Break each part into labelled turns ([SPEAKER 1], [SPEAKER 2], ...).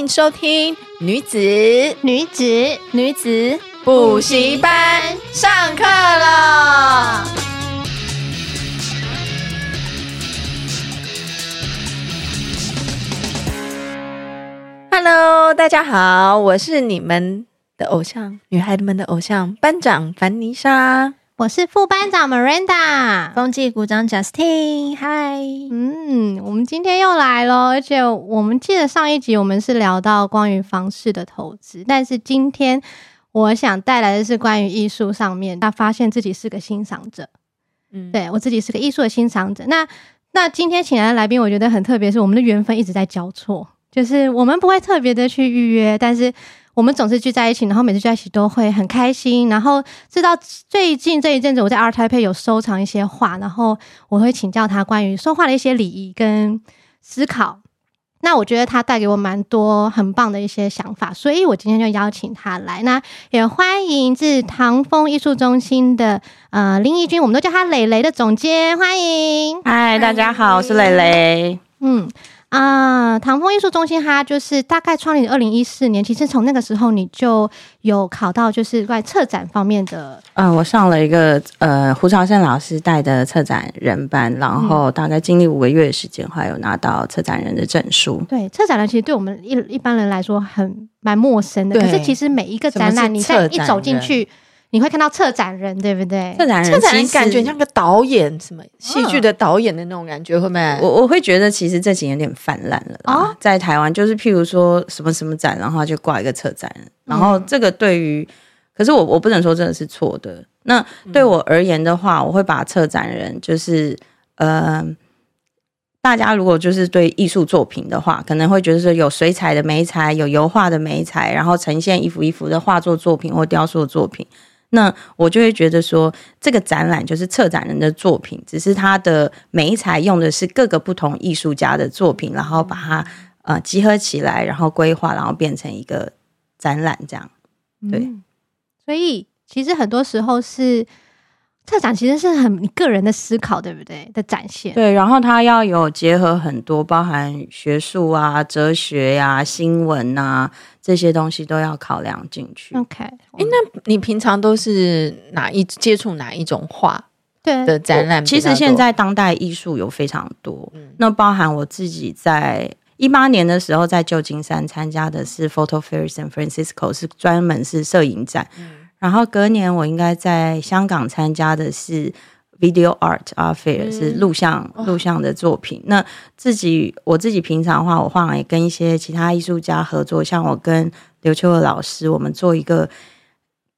[SPEAKER 1] 迎收听女子
[SPEAKER 2] 女子
[SPEAKER 1] 女子补习班上课了。Hello，大家好，我是你们的偶像，女孩们的偶像班长凡妮莎。
[SPEAKER 2] 我是副班长 Miranda，
[SPEAKER 3] 风纪股长 Justin，嗨，
[SPEAKER 2] 嗯，我们今天又来了，而且我们记得上一集我们是聊到关于房市的投资，但是今天我想带来的是关于艺术上面，他发现自己是个欣赏者，嗯，对我自己是个艺术的欣赏者。那那今天请来的来宾，我觉得很特别，是我们的缘分一直在交错，就是我们不会特别的去预约，但是。我们总是聚在一起，然后每次聚在一起都会很开心。然后直到最近这一阵子，我在 Art Taipei 有收藏一些画，然后我会请教他关于说话的一些礼仪跟思考。那我觉得他带给我蛮多很棒的一些想法，所以我今天就邀请他来。那也欢迎自唐风艺术中心的呃林怡君，我们都叫他蕾蕾的总监，欢迎。
[SPEAKER 3] 嗨，大家好，我是蕾蕾。
[SPEAKER 2] 嗯。啊，唐风艺术中心，它就是大概创立二零一四年。其实从那个时候，你就有考到就是关于策展方面的。
[SPEAKER 3] 嗯，我上了一个呃胡朝胜老师带的策展人班，然后大概经历五个月的时间，还有拿到策展人的证书。
[SPEAKER 2] 对，策展人其实对我们一一般人来说很蛮陌生的，可是其实每一个展览，你在一走进去。你会看到策展人，对不对？
[SPEAKER 1] 策展人，策展人感觉像个导演，什么戏剧的导演的那种感觉，会不会？
[SPEAKER 3] 我我会觉得，其实这几年有点泛滥了啊。哦、在台湾，就是譬如说什么什么展，然后就挂一个策展人，然后这个对于，嗯、可是我我不能说真的是错的。那对我而言的话，我会把策展人就是呃，大家如果就是对艺术作品的话，可能会觉得说有水彩的美彩，有油画的美彩，然后呈现一幅一幅的画作作品或雕塑作品。那我就会觉得说，这个展览就是策展人的作品，只是他的媒材用的是各个不同艺术家的作品，然后把它呃集合起来，然后规划，然后变成一个展览这样。对，嗯，
[SPEAKER 2] 所以其实很多时候是。策展其实是很你个人的思考，对不对？的展现。
[SPEAKER 3] 对，然后它要有结合很多，包含学术啊、哲学呀、啊、新闻啊这些东西都要考量进去。
[SPEAKER 2] OK，
[SPEAKER 1] 哎，那你平常都是哪一接触哪一种画对的展览？
[SPEAKER 3] 其实现在当代艺术有非常多，嗯、那包含我自己在一八年的时候在旧金山参加的是 Photo Fair San Francisco，是专门是摄影展。嗯然后隔年我应该在香港参加的是 Video Art Art Fair，嗯、是录像录像的作品。那自己我自己平常的话，我画也跟一些其他艺术家合作，像我跟刘秋的老师，我们做一个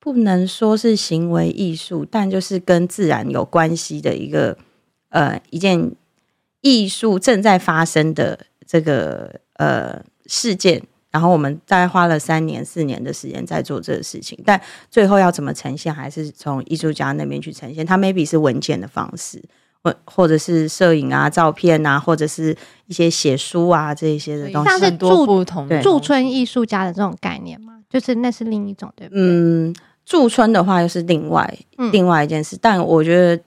[SPEAKER 3] 不能说是行为艺术，但就是跟自然有关系的一个呃一件艺术正在发生的这个呃事件。然后我们大概花了三年、四年的时间在做这个事情，但最后要怎么呈现，还是从艺术家那边去呈现。他 maybe 是文件的方式，或或者是摄影啊、照片啊，或者是一些写书啊这一些的东西。
[SPEAKER 2] 像是驻不同驻村艺术家的这种概念嘛？就是那是另一种，对不对？
[SPEAKER 3] 嗯，驻村的话又是另外、嗯、另外一件事，但我觉得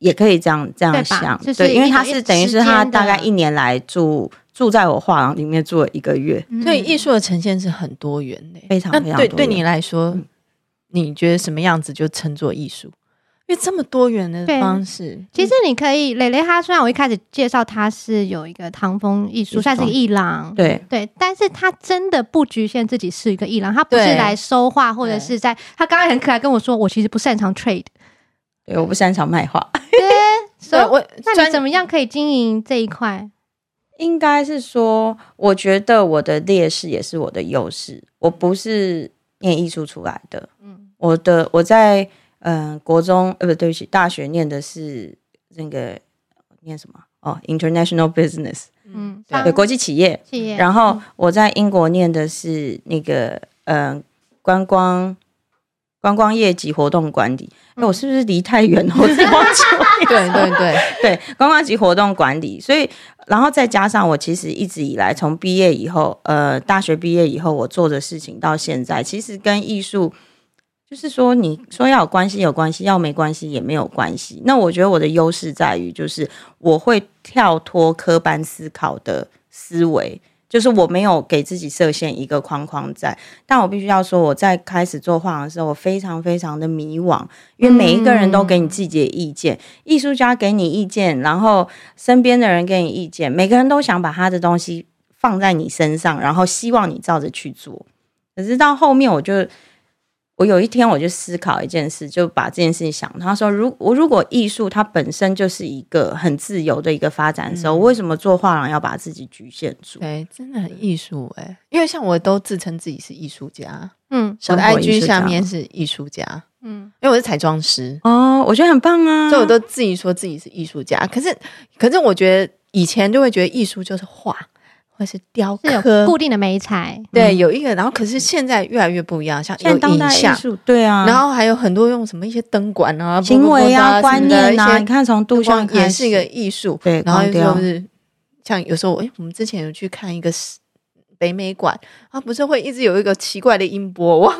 [SPEAKER 3] 也可以这样这样想，对，因为他是等于是他大概一年来住。住在我画廊里面住了一个月，
[SPEAKER 1] 所以艺术的呈现是很多元的，
[SPEAKER 3] 非常非常多元。
[SPEAKER 1] 对对你来说，嗯、你觉得什么样子就称作艺术？因为这么多元的方式，
[SPEAKER 2] 其实你可以蕾蕾。她虽然我一开始介绍她是有一个唐风艺术，算是一个艺廊，
[SPEAKER 3] 对。
[SPEAKER 2] 对，但是她真的不局限自己是一个艺廊，她不是来收画，或者是在她刚刚很可爱跟我说，我其实不擅长 trade，
[SPEAKER 3] 对，我不擅长卖画，
[SPEAKER 2] 对，所以我那你怎么样可以经营这一块？
[SPEAKER 3] 应该是说，我觉得我的劣势也是我的优势。我不是念艺术出来的，嗯，我的我在嗯、呃、国中呃不对不起，大学念的是那个念什么哦，International Business，嗯，对，对国际企业，企业。然后我在英国念的是那个嗯、呃、观光。观光业及活动管理，那、嗯、我是不是离太远了？我自己忘记了。
[SPEAKER 1] 对对对
[SPEAKER 3] 对，观光及活动管理，所以然后再加上我其实一直以来从毕业以后，呃，大学毕业以后我做的事情到现在，其实跟艺术就是说，你说要有关系有关系，要没关系也没有关系。那我觉得我的优势在于，就是我会跳脱科班思考的思维。就是我没有给自己设限一个框框在，但我必须要说，我在开始做画廊的时候，我非常非常的迷惘，因为每一个人都给你自己的意见，艺术家给你意见，然后身边的人给你意见，每个人都想把他的东西放在你身上，然后希望你照着去做。可是到后面，我就。我有一天我就思考一件事，就把这件事情想。他说：“如我如果艺术它本身就是一个很自由的一个发展的时候，嗯、我为什么做画廊要把自己局限住？”
[SPEAKER 1] 对，真的很艺术哎，因为像我都自称自己是艺术家，嗯，
[SPEAKER 3] 我
[SPEAKER 1] 的 IG 下面是艺术家，嗯，因为我是彩妆师
[SPEAKER 3] 哦，我觉得很棒啊，
[SPEAKER 1] 所以我都自己说自己是艺术家。可是，可是我觉得以前就会觉得艺术就是画。或是雕刻
[SPEAKER 2] 固定的媒材，
[SPEAKER 1] 对，有一个，然后可是现在越来越不一样，像有影像，
[SPEAKER 3] 对啊，
[SPEAKER 1] 然后还有很多用什么一些灯管啊、
[SPEAKER 3] 行为啊、观念啊，你看从杜象
[SPEAKER 1] 也是一个艺术，对，然后就是像有时候，哎，我们之前有去看一个北美馆，啊，不是会一直有一个奇怪的音波，哇，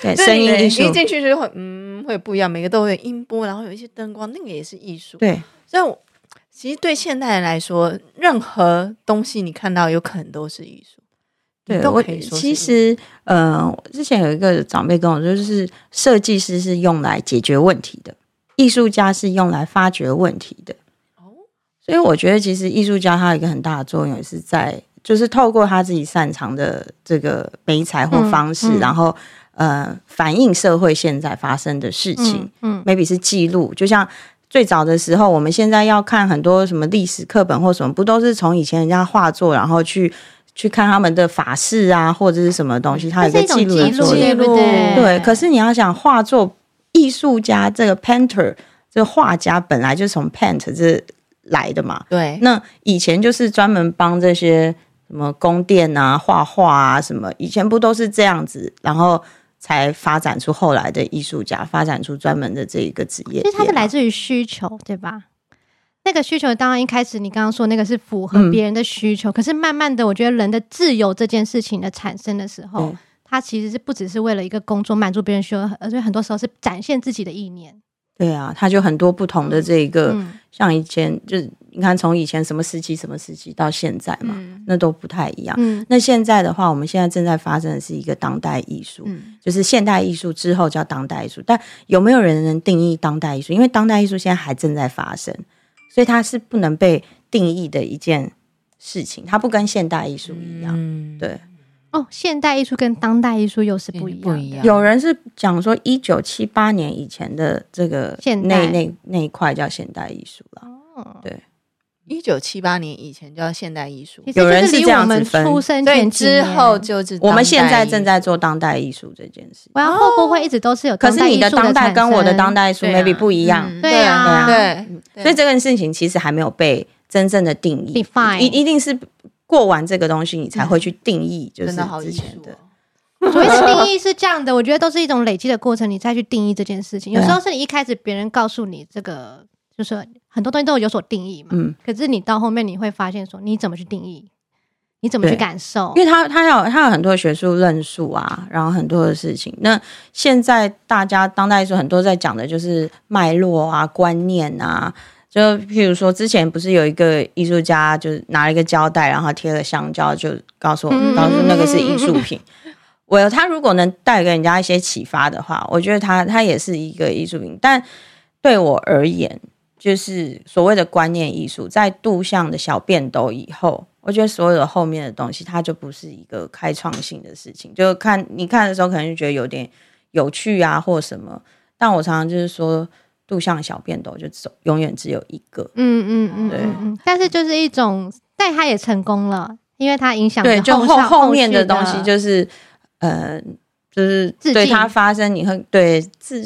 [SPEAKER 3] 对，声音艺术，
[SPEAKER 1] 一进去就会，嗯，会不一样，每个都会有音波，然后有一些灯光，那个也是艺术，
[SPEAKER 3] 对，
[SPEAKER 1] 所以。其实对现代人来说，任何东西你看到有可能都是艺术。
[SPEAKER 3] 对，我其实，呃，之前有一个长辈跟我说，就是设计师是用来解决问题的，艺术家是用来发掘问题的。哦，所以我觉得，其实艺术家他有一个很大的作用，也是在就是透过他自己擅长的这个媒材或方式，嗯嗯、然后呃，反映社会现在发生的事情。嗯，嗯，maybe 是记录，就像。最早的时候，我们现在要看很多什么历史课本或什么，不都是从以前人家画作，然后去去看他们的法式啊，或者是什么东西，它有一个记录的作用，对，对，对。可是你要想画作艺术家这个 painter 这个画家本来就是从 paint 这来的嘛，
[SPEAKER 1] 对。
[SPEAKER 3] 那以前就是专门帮这些什么宫殿啊画画啊什么，以前不都是这样子，然后。才发展出后来的艺术家，发展出专门的这一个职业。
[SPEAKER 2] 其实它是来自于需求，对吧？那个需求当然一开始你刚刚说那个是符合别人的需求，嗯、可是慢慢的，我觉得人的自由这件事情的产生的时候，嗯、它其实是不只是为了一个工作满足别人需求，而且很多时候是展现自己的意念。
[SPEAKER 3] 对啊，他就很多不同的这个，嗯、像以前就是你看，从以前什么时期什么时期到现在嘛，嗯、那都不太一样。嗯、那现在的话，我们现在正在发生的是一个当代艺术，嗯、就是现代艺术之后叫当代艺术。但有没有人能定义当代艺术？因为当代艺术现在还正在发生，所以它是不能被定义的一件事情。它不跟现代艺术一样，嗯、对。
[SPEAKER 2] 哦，现代艺术跟当代艺术又是不一样。不一样。
[SPEAKER 3] 有人是讲说，一九七八年以前的这个
[SPEAKER 2] 现
[SPEAKER 3] 代那那那一块叫现代艺术了。哦，对，
[SPEAKER 1] 一九七八年以前叫现代艺术。
[SPEAKER 3] 有人是这样子分，
[SPEAKER 2] 出生前
[SPEAKER 1] 之后就是
[SPEAKER 3] 我们现在正在做当代艺术这件事。
[SPEAKER 2] 然后会不会一直都是有？
[SPEAKER 3] 可是你的当代跟我的当代艺术 maybe 不一样。
[SPEAKER 2] 对啊，
[SPEAKER 1] 对，
[SPEAKER 3] 所以这件事情其实还没有被真正的定义。一一定是。过完这个东西，你才会去定义，就是之前的。
[SPEAKER 2] 所谓的定义是这样的，我觉得都是一种累积的过程，你再去定义这件事情。有时候是你一开始别人告诉你这个，就是很多东西都有所定义嘛。嗯。可是你到后面你会发现说，你怎么去定义？你怎么去感受？
[SPEAKER 3] 因为他他有他有很多学术论述啊，然后很多的事情。那现在大家当代艺术很多在讲的就是脉络啊、观念啊。就譬如说，之前不是有一个艺术家，就是拿了一个胶带，然后贴了香蕉，就告诉我们，告诉那个是艺术品。我他如果能带给人家一些启发的话，我觉得他他也是一个艺术品。但对我而言，就是所谓的观念艺术，在杜象的小便斗以后，我觉得所有的后面的东西，它就不是一个开创性的事情。就看你看的时候，可能就觉得有点有趣啊，或什么。但我常常就是说。杜象小便斗就走，永远只有一个。
[SPEAKER 2] 嗯嗯嗯，
[SPEAKER 3] 对
[SPEAKER 2] 嗯。但是就是一种，但他也成功了，因为他影响
[SPEAKER 3] 对，就后后面的东西就是呃，就是对他发生，你会对自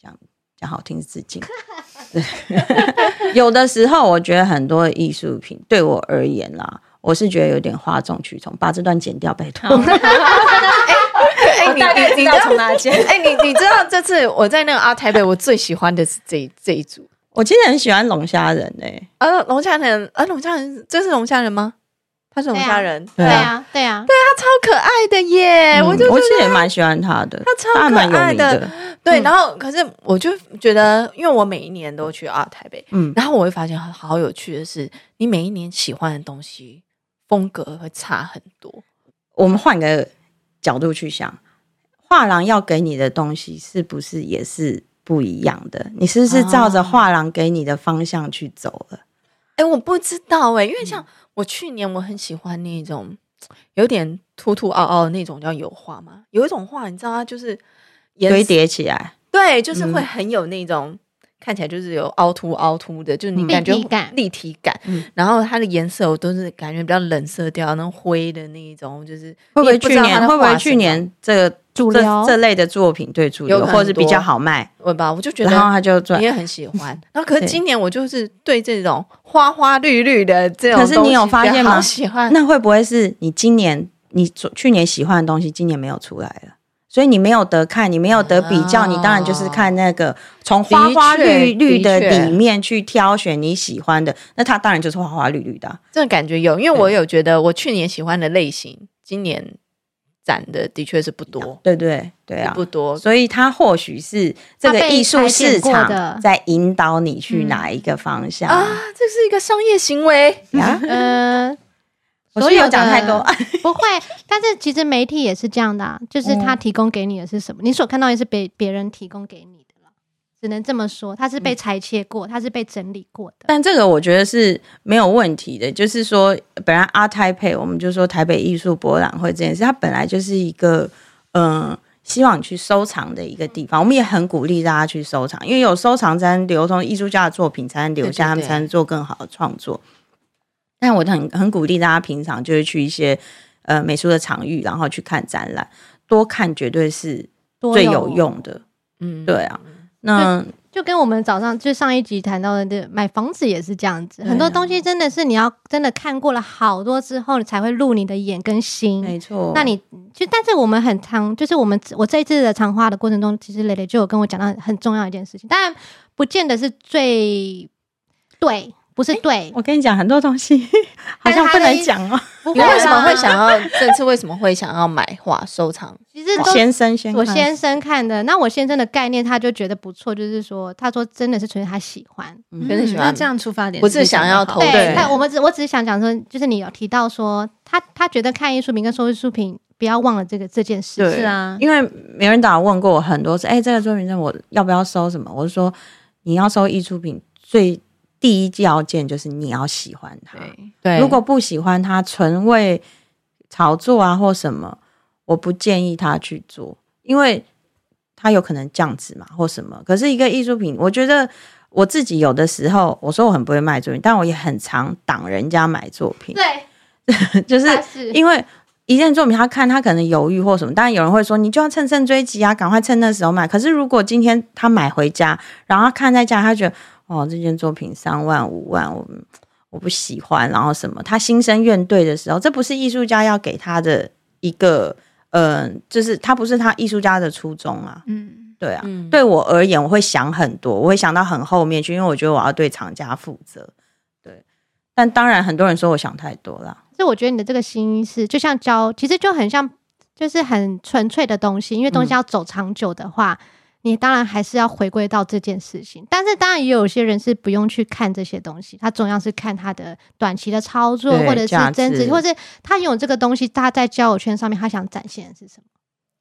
[SPEAKER 3] 讲讲好听是致敬。对，有的时候我觉得很多艺术品对我而言啦，我是觉得有点哗众取宠，把这段剪掉，拜托。
[SPEAKER 1] 哎，你你知道从哪 间？哎，你你知道这次我在那个阿台北我最喜欢的是这这一组。
[SPEAKER 3] 我其实很喜欢龙虾人诶、欸，
[SPEAKER 1] 呃，龙虾人，呃，龙虾人，这是龙虾人吗？他是龙虾人，
[SPEAKER 2] 对啊，对啊，
[SPEAKER 1] 对啊，他超可爱的耶！我就
[SPEAKER 3] 我其实也蛮喜欢他的，
[SPEAKER 1] 他超可爱的。对，
[SPEAKER 3] 嗯、
[SPEAKER 1] 然后可是我就觉得，因为我每一年都去阿台北嗯，然后我会发现好有趣的是，你每一年喜欢的东西风格会差很多。
[SPEAKER 3] 我们换个角度去想。画廊要给你的东西是不是也是不一样的？你是不是照着画廊给你的方向去走了？
[SPEAKER 1] 哎、欸，我不知道哎、欸，因为像我去年我很喜欢那种 有点凸凸凹凹的那种叫油画嘛，有一种画你知道它就是
[SPEAKER 3] 堆叠起来，
[SPEAKER 1] 对，就是会很有那种。嗯看起来就是有凹凸凹凸的，就是你感觉立体感，立体感。嗯，然后它的颜色我都是感觉比较冷色调，那种灰的那一种，就是
[SPEAKER 3] 会不会去年会不会去年这个
[SPEAKER 2] 主流
[SPEAKER 3] 这类的作品对主流，或者是比较好卖，
[SPEAKER 1] 对吧？我就觉得，
[SPEAKER 3] 然后他就赚，
[SPEAKER 1] 你也很喜欢。然后可是今年我就是对这种花花绿绿的这种，
[SPEAKER 3] 可是你有发现吗？
[SPEAKER 1] 喜欢。
[SPEAKER 3] 那会不会是你今年你去年喜欢的东西，今年没有出来了？所以你没有得看，你没有得比较，哦、你当然就是看那个从花花绿绿的里面去挑选你喜欢的，那它当然就是花花绿绿的、啊。
[SPEAKER 1] 这种感觉有，因为我有觉得我去年喜欢的类型，今年展的的确是不多。
[SPEAKER 3] 对对对啊，
[SPEAKER 1] 不多。
[SPEAKER 3] 所以它或许是这个艺术市场在引导你去哪一个方向、嗯、
[SPEAKER 1] 啊？这是一个商业行为
[SPEAKER 3] 啊？
[SPEAKER 2] 嗯、呃。
[SPEAKER 3] 所以有讲太多，
[SPEAKER 2] 不会。但是其实媒体也是这样的啊，就是他提供给你的是什么，嗯、你所看到的是别别人提供给你只能这么说。它是被裁切过，它是被整理过的。
[SPEAKER 3] 但这个我觉得是没有问题的，就是说，本来阿泰配我们就说台北艺术博览会这件事，它本来就是一个嗯、呃，希望你去收藏的一个地方。我们也很鼓励大家去收藏，因为有收藏才能流通，艺术家的作品才能留下，他们才能做更好的创作。但我很很鼓励大家平常就是去一些呃美术的场域，然后去看展览，多看绝对是最有用的。嗯，对啊，那
[SPEAKER 2] 就，就跟我们早上就上一集谈到的，这买房子也是这样子，啊、很多东西真的是你要真的看过了好多之后，你才会入你的眼跟心。
[SPEAKER 3] 没错，
[SPEAKER 2] 那你就但是我们很长就是我们我这一次的长话的过程中，其实蕾蕾就有跟我讲到很重要一件事情，当然不见得是最对。不是对、欸，
[SPEAKER 3] 我跟你讲很多东西好像不能讲哦。
[SPEAKER 1] 你为什么会想要这次为什么会想要买画收藏？
[SPEAKER 2] 其实都
[SPEAKER 3] 先生先，
[SPEAKER 2] 我先生看的。那我先生的概念，他就觉得不错，就是说，他说真的是纯粹他喜欢，
[SPEAKER 1] 真的、嗯、喜欢。
[SPEAKER 4] 那这样出发点
[SPEAKER 1] 不是想要投
[SPEAKER 2] 对。但我们只我只是想讲说，就是你有提到说，他他觉得看艺术品跟收艺术品，不要忘了这个这件事。
[SPEAKER 3] 是啊，因为名人导问过我很多次，哎、欸，这个作品我要不要收什么？我就说，你要收艺术品最。第一要件就是你要喜欢它，
[SPEAKER 1] 对，
[SPEAKER 3] 如果不喜欢它，纯为炒作啊或什么，我不建议他去做，因为他有可能降值嘛或什么。可是一个艺术品，我觉得我自己有的时候，我说我很不会卖作品，但我也很常挡人家买作品。
[SPEAKER 2] 对，
[SPEAKER 3] 就是因为一件作品，他看他可能犹豫或什么，当然有人会说，你就要乘胜追击啊，赶快趁那时候买。可是如果今天他买回家，然后他看在家，他觉得。哦，这件作品三万五万，我我不喜欢，然后什么？他心生怨怼的时候，这不是艺术家要给他的一个，嗯、呃，就是他不是他艺术家的初衷啊。嗯，对啊，嗯、对我而言，我会想很多，我会想到很后面去，因为我觉得我要对厂家负责。对，但当然很多人说我想太多了。
[SPEAKER 2] 所以我觉得你的这个心是，就像教，其实就很像，就是很纯粹的东西，因为东西要走长久的话。嗯你当然还是要回归到这件事情，但是当然也有些人是不用去看这些东西，他总要是看他的短期的操作，或者是增值，或者是他有这个东西，他在交友圈上面他想展现的是什么？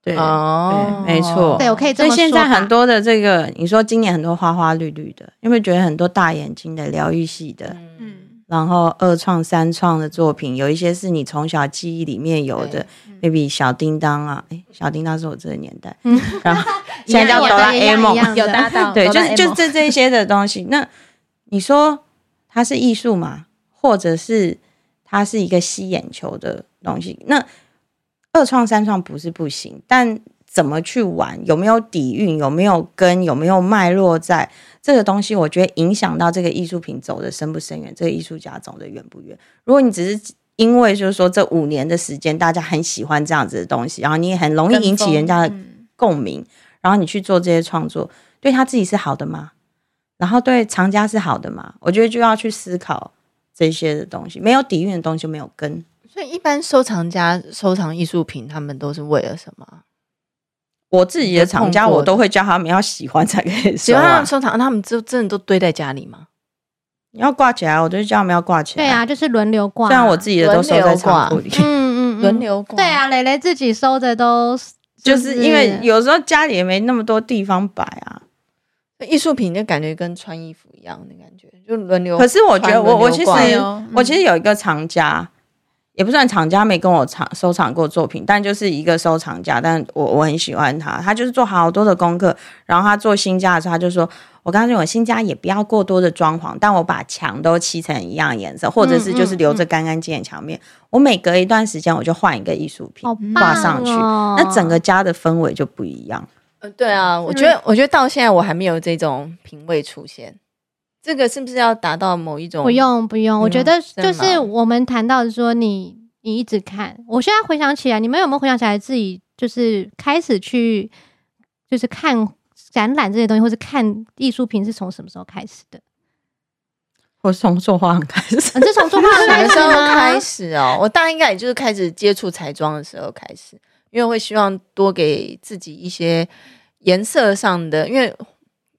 [SPEAKER 3] 对，哦，没错，
[SPEAKER 2] 对我可以这么说。
[SPEAKER 3] 所以现在很多的这个，你说今年很多花花绿绿的，有没有觉得很多大眼睛的疗愈系的？嗯，然后二创、三创的作品，有一些是你从小记忆里面有的，maybe 小叮当啊，哎，小叮当是我这个年代，嗯、然后现在叫哆啦 A 梦，
[SPEAKER 1] 有搭到，
[SPEAKER 3] 对，就是就这这些的东西。那你说它是艺术吗？或者是它是一个吸眼球的东西？那二创、三创不是不行，但怎么去玩，有没有底蕴，有没有根，有没有脉络在？这个东西我觉得影响到这个艺术品走的深不深远，这个艺术家走的远不远。如果你只是因为就是说这五年的时间，大家很喜欢这样子的东西，然后你也很容易引起人家的共鸣，然后你去做这些创作，对他自己是好的吗？然后对藏家是好的吗？我觉得就要去思考这些的东西。没有底蕴的东西就没有根。
[SPEAKER 1] 所以一般收藏家收藏艺术品，他们都是为了什么？
[SPEAKER 3] 我自己的厂家，我都会叫他们要喜欢才可以 收、啊。
[SPEAKER 1] 喜欢他们收藏，他们就真的都堆在家里吗？
[SPEAKER 3] 你要挂起来，我就叫他们要挂起来。
[SPEAKER 2] 对啊，就是轮流挂。
[SPEAKER 3] 虽然我自己的都收在仓库里。
[SPEAKER 2] 嗯嗯，轮流挂。对啊，蕾蕾自己收的都、
[SPEAKER 3] 就是，就是因为有时候家里也没那么多地方摆啊。
[SPEAKER 1] 艺术品就感觉跟穿衣服一样的感觉，就轮流。
[SPEAKER 3] 可是我觉得我我其实、嗯、我其实有一个藏家。也不算厂家，没跟我藏收藏过作品，但就是一个收藏家，但我我很喜欢他，他就是做好多的功课，然后他做新家的时候，他就说，我刚刚说我新家也不要过多的装潢，但我把墙都漆成一样颜色，或者是就是留着干干净净墙面，嗯嗯嗯、我每隔一段时间我就换一个艺术品挂上去，哦、那整个家的氛围就不一样。
[SPEAKER 1] 呃，对啊，我觉得我觉得到现在我还没有这种品味出现。这个是不是要达到某一种？
[SPEAKER 2] 不用不用，我觉得就是我们谈到说你你一直看，我现在回想起来，你们有没有回想起来自己就是开始去就是看展览这些东西，或是看艺术品是从什么时候开始的？
[SPEAKER 3] 我是从做画开始，
[SPEAKER 2] 是从做画
[SPEAKER 1] 什么时候开始哦？我大概应该也就是开始接触彩妆的时候开始，因为会希望多给自己一些颜色上的，因为。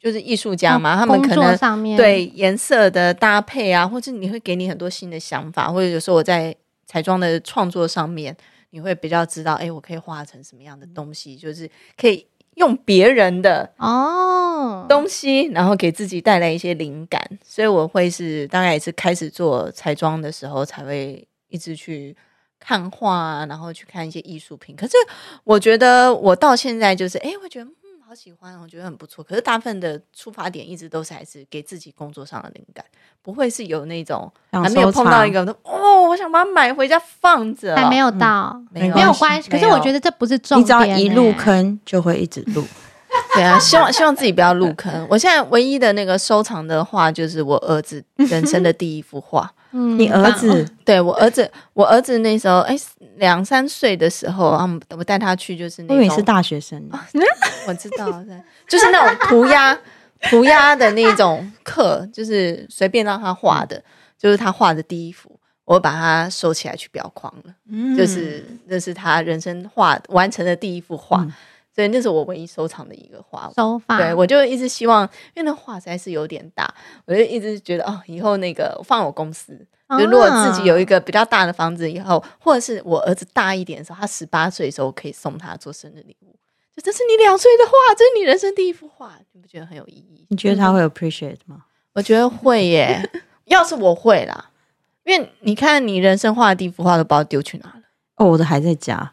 [SPEAKER 1] 就是艺术家嘛，他们可能对颜色的搭配啊，或者你会给你很多新的想法，或者有时候我在彩妆的创作上面，你会比较知道，哎，我可以画成什么样的东西，就是可以用别人的哦东西，然后给自己带来一些灵感。所以我会是大概也是开始做彩妆的时候，才会一直去看画，然后去看一些艺术品。可是我觉得我到现在就是，哎，我觉得。好喜欢，我觉得很不错。可是大部分的出发点一直都是还是给自己工作上的灵感，不会是有那种还没有碰到一个哦，我想把它买回家放着，
[SPEAKER 2] 还没有到，嗯、没，没有关系。可是我觉得这不是重点，你只要
[SPEAKER 3] 一入坑就会一直入。
[SPEAKER 1] 对啊，希望希望自己不要入坑。我现在唯一的那个收藏的画就是我儿子人生的第一幅画。
[SPEAKER 3] 嗯，你儿子？
[SPEAKER 1] 对我儿子，我儿子那时候哎两三岁的时候，他们我带他去就是那种，
[SPEAKER 3] 因为是大学生。
[SPEAKER 1] 我知道，就是那种涂鸦 涂鸦的那种课，就是随便让他画的，就是他画的第一幅，我把它收起来去裱框了。嗯，就是那是他人生画完成的第一幅画。嗯所以那是我唯一收藏的一个画，
[SPEAKER 2] 收藏。
[SPEAKER 1] 对，我就一直希望，因为那画实在是有点大，我就一直觉得哦，以后那个放我公司，啊、就如果自己有一个比较大的房子以后，或者是我儿子大一点的时候，他十八岁的时候，可以送他做生日礼物。就这是你两岁的画，这是你人生第一幅画，你不觉得很有意义？
[SPEAKER 3] 你觉得他会 appreciate 吗？
[SPEAKER 1] 我觉得会耶，要是我会啦，因为你看你人生画的第一幅画都不知道丢去哪了。
[SPEAKER 3] 哦，我的还在家。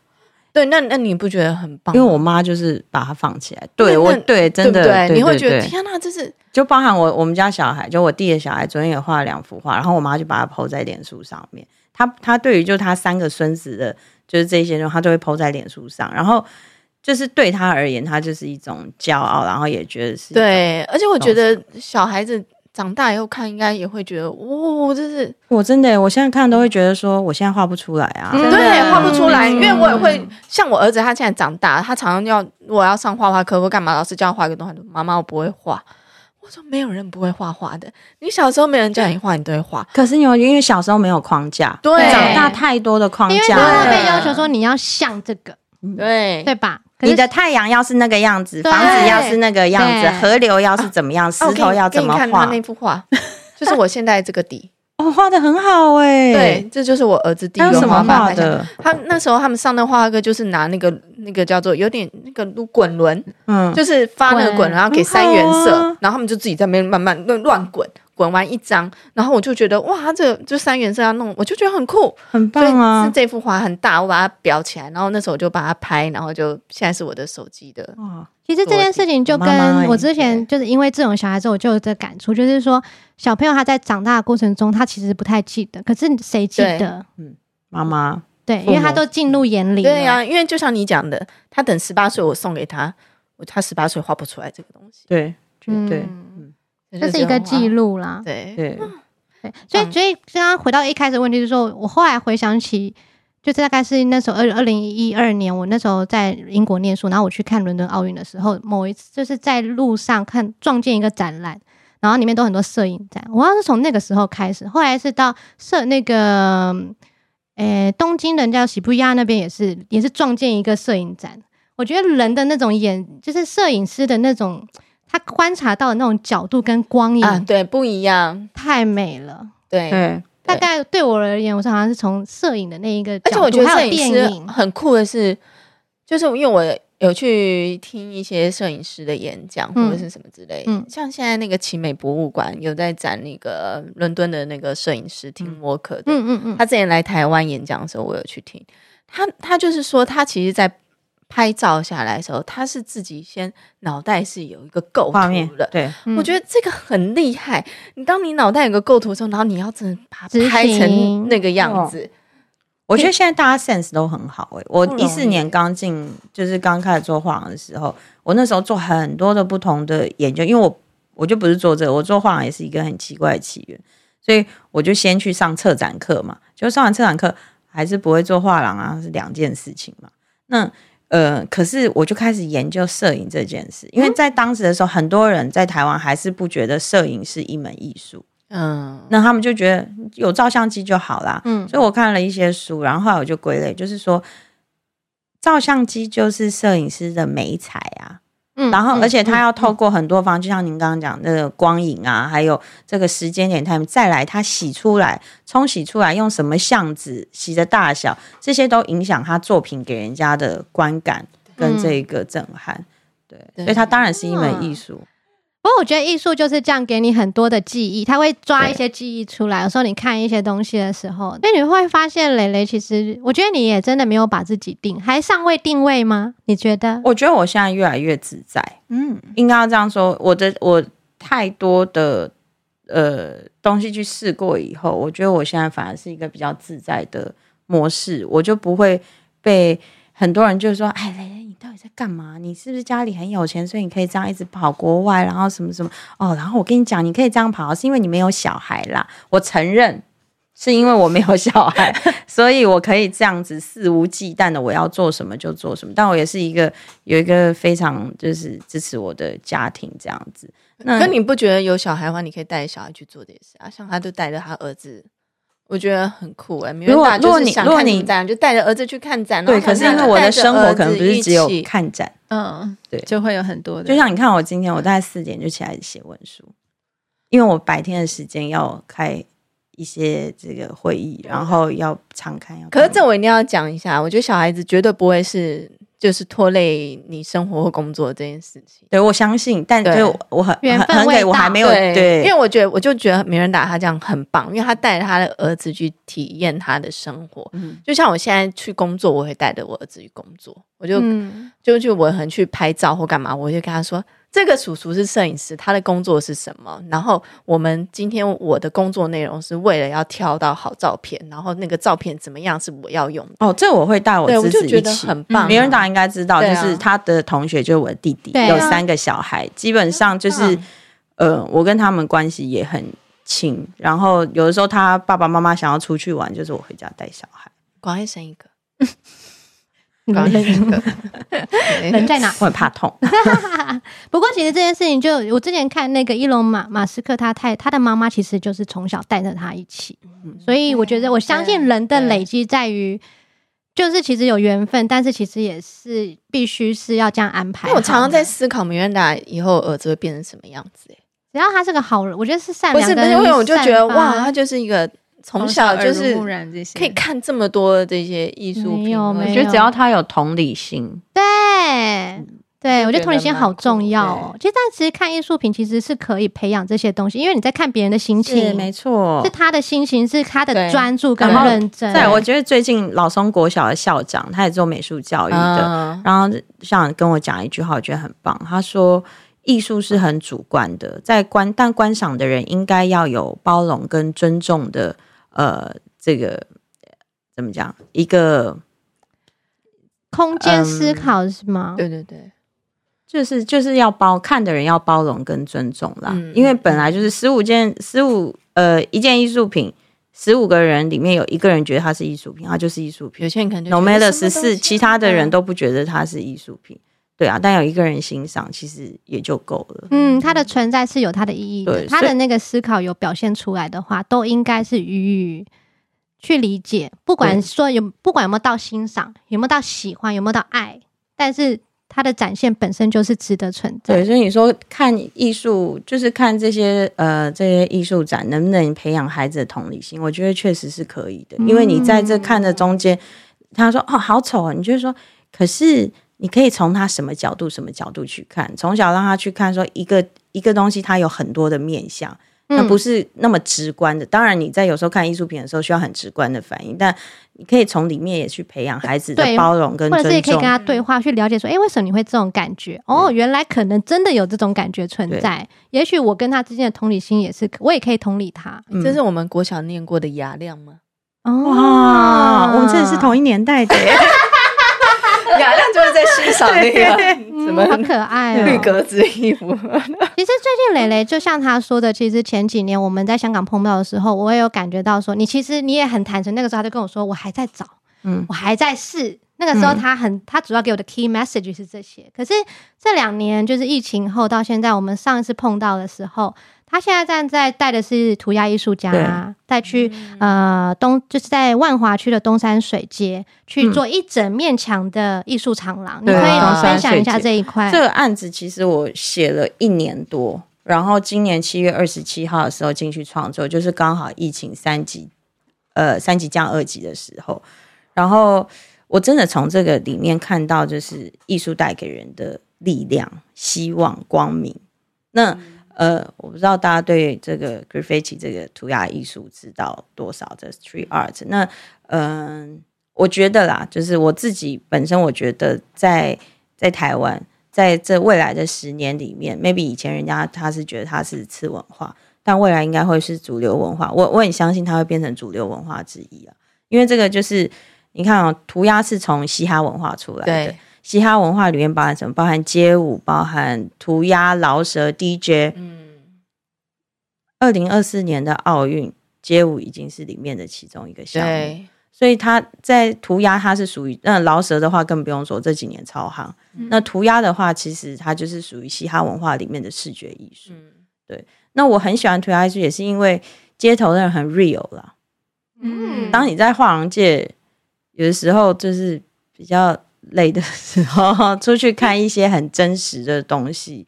[SPEAKER 1] 对，那那你不觉得很棒？
[SPEAKER 3] 因为我妈就是把它放起来。对，我对，真的，对，
[SPEAKER 1] 你会觉得天哪，这是
[SPEAKER 3] 就包含我我们家小孩，就我弟的小孩，昨天也画了两幅画，然后我妈就把它 po 在脸书上面。他他对于就他三个孙子的，就是这些，他都会 po 在脸书上，然后就是对他而言，他就是一种骄傲，然后也觉得是
[SPEAKER 1] 对，而且我觉得小孩子。长大以后看，应该也会觉得，哇，这是
[SPEAKER 3] 我真的，我现在看都会觉得说，我现在画不出来啊，
[SPEAKER 1] 对，画不出来，因为我也会像我儿子，他现在长大，他常常要如果要上画画课或干嘛，老师叫他画一个东西，妈妈我不会画。我说没有人不会画画的，你小时候没人叫你画，你都会画。
[SPEAKER 3] 可是你有因为小时候没有框架，
[SPEAKER 1] 对，
[SPEAKER 3] 长大太多的框架，因为
[SPEAKER 2] 他会被要求说你要像这个，
[SPEAKER 1] 对
[SPEAKER 2] 对吧？
[SPEAKER 3] 你的太阳要是那个样子，房子要是那个样子，河流要是怎么样，石头要怎么画？
[SPEAKER 1] 看他那幅画，就是我现在这个底，
[SPEAKER 3] 哦，画的很好哎。
[SPEAKER 1] 对，这就是我儿子第一个画画的。他那时候他们上的画课就是拿那个那个叫做有点那个滚轮，嗯，就是发那个滚轮，然后给三原色，然后他们就自己在那边慢慢乱乱滚，滚完一张，然后我就觉得哇，这个就三原色要弄，我就觉得很酷，
[SPEAKER 3] 很棒啊！
[SPEAKER 1] 是这幅画很大，我把它裱起来，然后那时候我就把它拍，然后就现在是我的手机的。
[SPEAKER 3] 哇，
[SPEAKER 2] 其实这件事情就跟我之前就是因为这种小孩子，我就有这感触，就是说小朋友他在长大的过程中，他其实不太记得，可是谁记得？嗯，
[SPEAKER 3] 妈妈。
[SPEAKER 2] 对，因为他都进入眼里。
[SPEAKER 1] 对呀、啊，因为就像你讲的，他等十八岁，我送给他，他十八岁画不出来这个东西。
[SPEAKER 3] 对，绝对，
[SPEAKER 2] 嗯，这是一个记录啦。
[SPEAKER 1] 对
[SPEAKER 3] 对
[SPEAKER 2] 对，所以所以刚刚回到一开始的问题，就是说我后来回想起，就是大概是那时候二二零一二年，我那时候在英国念书，然后我去看伦敦奥运的时候，某一次就是在路上看撞见一个展览，然后里面都很多摄影展，我好像是从那个时候开始，后来是到摄那个。诶，东京人家喜布亚那边也是，也是撞见一个摄影展。我觉得人的那种眼，就是摄影师的那种，他观察到的那种角度跟光影，
[SPEAKER 1] 啊，对，不一样，
[SPEAKER 2] 太美了。
[SPEAKER 1] 对，对
[SPEAKER 2] 大概对我而言，我是好像是从摄影的那一个角度，
[SPEAKER 1] 而且我觉得摄影师
[SPEAKER 2] 电影
[SPEAKER 1] 很酷的是，就是因为我。有去听一些摄影师的演讲，或者是什么之类。嗯，像现在那个奇美博物馆有在展那个伦敦的那个摄影师 Tim Walker 的。嗯嗯嗯。他之前来台湾演讲的时候，我有去听。他他就是说，他其实，在拍照下来的时候，他是自己先脑袋是有一个构图的。对，我觉得这个很厉害。你当你脑袋有个构图的时候，然后你要真的把它拍成那个样子。
[SPEAKER 3] 我觉得现在大家 sense 都很好诶、欸，我一四年刚进，就是刚开始做画廊的时候，我那时候做很多的不同的研究，因为我我就不是做这个，我做画廊也是一个很奇怪的起源，所以我就先去上策展课嘛，就上完策展课还是不会做画廊啊，是两件事情嘛。那呃，可是我就开始研究摄影这件事，因为在当时的时候，很多人在台湾还是不觉得摄影是一门艺术。嗯，那他们就觉得有照相机就好啦。嗯，所以我看了一些书，然后后来我就归类，就是说，照相机就是摄影师的美彩啊。嗯，然后而且他要透过很多方，就像您刚刚讲那个光影啊，还有这个时间点，他们再来他洗出来、冲洗出来，用什么相纸洗的大小，这些都影响他作品给人家的观感跟这个震撼。对，所以它当然是一门艺术。
[SPEAKER 2] 不过我觉得艺术就是这样，给你很多的记忆，他会抓一些记忆出来。有时候你看一些东西的时候，那你会发现蕾蕾其实，我觉得你也真的没有把自己定，还尚未定位吗？你觉得？
[SPEAKER 3] 我觉得我现在越来越自在。嗯，应该要这样说。我的我太多的呃东西去试过以后，我觉得我现在反而是一个比较自在的模式，我就不会被很多人就是说，哎，蕾蕾。你到底在干嘛？你是不是家里很有钱，所以你可以这样一直跑国外，然后什么什么哦？然后我跟你讲，你可以这样跑，是因为你没有小孩啦。我承认，是因为我没有小孩，所以我可以这样子肆无忌惮的我要做什么就做什么。但我也是一个有一个非常就是支持我的家庭这样子。那
[SPEAKER 1] 可你不觉得有小孩的话，你可以带着小孩去做这些事啊？像他就带着他儿子。我觉得很酷哎、欸！如果如果你如果你展就带着儿子去看展，
[SPEAKER 3] 对，可是因为我的生活可能不是只有看展，
[SPEAKER 4] 嗯，对，就会有很多的。
[SPEAKER 3] 就像你看，我今天我大概四点就起来写文书，因为我白天的时间要开一些这个会议，然后要常看。要
[SPEAKER 1] 可是这我一定要讲一下，我觉得小孩子绝对不会是。就是拖累你生活或工作这件事情，
[SPEAKER 3] 对，我相信，但对我很很很给我还没有对，对，
[SPEAKER 1] 因为我觉得我就觉得米兰达他这样很棒，因为他带着他的儿子去体验他的生活，嗯，就像我现在去工作，我会带着我儿子去工作，我就、嗯、就就我很去拍照或干嘛，我就跟他说。这个叔叔是摄影师，他的工作是什么？然后我们今天我的工作内容是为了要挑到好照片，然后那个照片怎么样是我要用的。
[SPEAKER 3] 哦，这我会带我侄子一起，
[SPEAKER 1] 得很棒。
[SPEAKER 3] 别人当然应该知道，就是他的同学就是我的弟弟，有三个小孩，基本上就是呃，我跟他们关系也很亲。然后有的时候他爸爸妈妈想要出去玩，就是我回家带小孩，
[SPEAKER 1] 赶快生一个。
[SPEAKER 2] 人在哪？
[SPEAKER 3] 我很怕痛。
[SPEAKER 2] 不过，其实这件事情就我之前看那个伊隆马马斯克，他太他的妈妈其实就是从小带着他一起，所以我觉得我相信人的累积在于，就是其实有缘分，但是其实也是必须是要这样安排。
[SPEAKER 1] 我常常在思考，米兰达以后儿子会变成什么样子？
[SPEAKER 2] 只要他是个好人，我觉得是善良的。不是，
[SPEAKER 1] 不是，因为我就觉得哇，他就是一个。从小就是可以看这么多这些艺术品，
[SPEAKER 2] 没有，没有，
[SPEAKER 3] 我觉得只要他有同理心，
[SPEAKER 2] 对，对，我觉得同理心好重要哦。其实，但其实看艺术品其实是可以培养这些东西，因为你在看别人的心情，
[SPEAKER 3] 没错，
[SPEAKER 2] 是他的心情，是他的专注跟认真。
[SPEAKER 3] 对，我觉得最近老松国小的校长，他也做美术教育的，嗯、然后像跟我讲一句话，我觉得很棒。他说，艺术是很主观的，在观但观赏的人应该要有包容跟尊重的，呃，这个怎么讲？一个
[SPEAKER 2] 空间思考是吗？
[SPEAKER 1] 嗯、对对对。
[SPEAKER 3] 就是就是要包看的人要包容跟尊重啦，嗯、因为本来就是十五件十五呃一件艺术品，十五个人里面有一个人觉得它是艺术品，它就是艺术品。
[SPEAKER 1] 有些人可能
[SPEAKER 3] no matter 十四，其他的人都不觉得它是艺术品，对啊，但有一个人欣赏，其实也就够了。
[SPEAKER 2] 嗯，它的存在是有它的意义的，对，它的那个思考有表现出来的话，都应该是予以去理解，不管说有不管有没有到欣赏，有没有到喜欢，有没有到爱，但是。它的展现本身就是值得存在。
[SPEAKER 3] 对，所以你说看艺术，就是看这些呃这些艺术展能不能培养孩子的同理心？我觉得确实是可以的，因为你在这看的中间，他说哦好丑啊，你就说，可是你可以从他什么角度什么角度去看，从小让他去看说一个一个东西，它有很多的面相。那不是那么直观的。当然，你在有时候看艺术品的时候，需要很直观的反应，但你可以从里面也去培养孩子的包容跟尊重，
[SPEAKER 2] 或者是也可以跟他对话，去了解说，哎、欸，为什么你会这种感觉？哦，原来可能真的有这种感觉存在。也许我跟他之间的同理心也是，我也可以同理他。
[SPEAKER 1] 嗯、这是我们国小念过的雅量吗？
[SPEAKER 2] 哦，
[SPEAKER 3] 哇，我们真的是同一年代的。
[SPEAKER 1] 雅亮就是在欣赏那个什么，
[SPEAKER 2] 好可爱哦，
[SPEAKER 1] 绿格子衣服。
[SPEAKER 2] 其实最近蕾蕾就像他说的，其实前几年我们在香港碰到的时候，我也有感觉到说，你其实你也很坦诚。那个时候他就跟我说，我还在找，嗯，我还在试。那个时候他很，他主要给我的 key message 是这些。可是这两年就是疫情后到现在，我们上一次碰到的时候。他现在站在带的是涂鸦艺术家，带去呃东，就是在万华区的东山水街去做一整面墙的艺术长廊。嗯、你可以分享一下这一块。
[SPEAKER 3] 这个案子其实我写了一年多，然后今年七月二十七号的时候进去创作，就是刚好疫情三级，呃三级降二级的时候，然后我真的从这个里面看到，就是艺术带给人的力量、希望、光明。那。呃，我不知道大家对这个 graffiti 这个涂鸦艺术知道多少？这 street art，那嗯、我觉得啦，就是我自己本身，我觉得在在台湾，在这未来的十年里面，maybe 以前人家他是觉得他是次文化，但未来应该会是主流文化。我我很相信它会变成主流文化之一啊，因为这个就是你看哦，涂鸦是从嘻哈文化出来的。对嘻哈文化里面包含什么？包含街舞，包含涂鸦、饶舌、DJ。嗯，二零二四年的奥运，街舞已经是里面的其中一个项目。对，所以它在涂鸦，它是属于那饶舌的话，更不用说这几年超行。嗯、那涂鸦的话，其实它就是属于嘻哈文化里面的视觉艺术。嗯，对。那我很喜欢涂鸦艺术，也是因为街头的人很 real 啦。嗯，当你在画廊界，有的时候就是比较。累的时候，出去看一些很真实的东西，